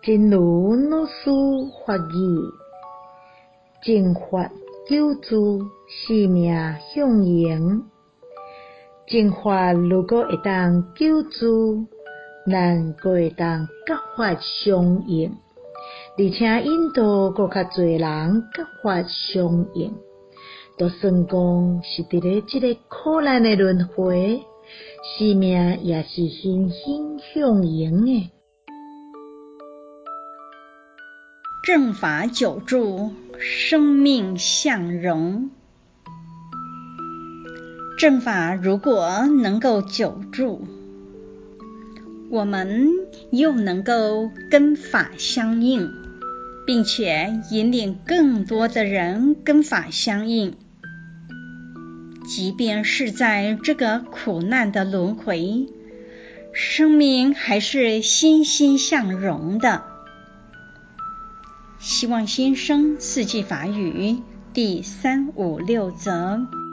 真如老师法语，正法救助，生命向荣。正法如果会当救助，咱阁会当甲法相应，而且引导阁较侪人甲法相应，都算讲是伫咧即个苦难的轮回，生命也是欣欣向荣诶。正法久住，生命向荣。正法如果能够久住，我们又能够跟法相应，并且引领更多的人跟法相应，即便是在这个苦难的轮回，生命还是欣欣向荣的。希望先生四季法语第三五六则。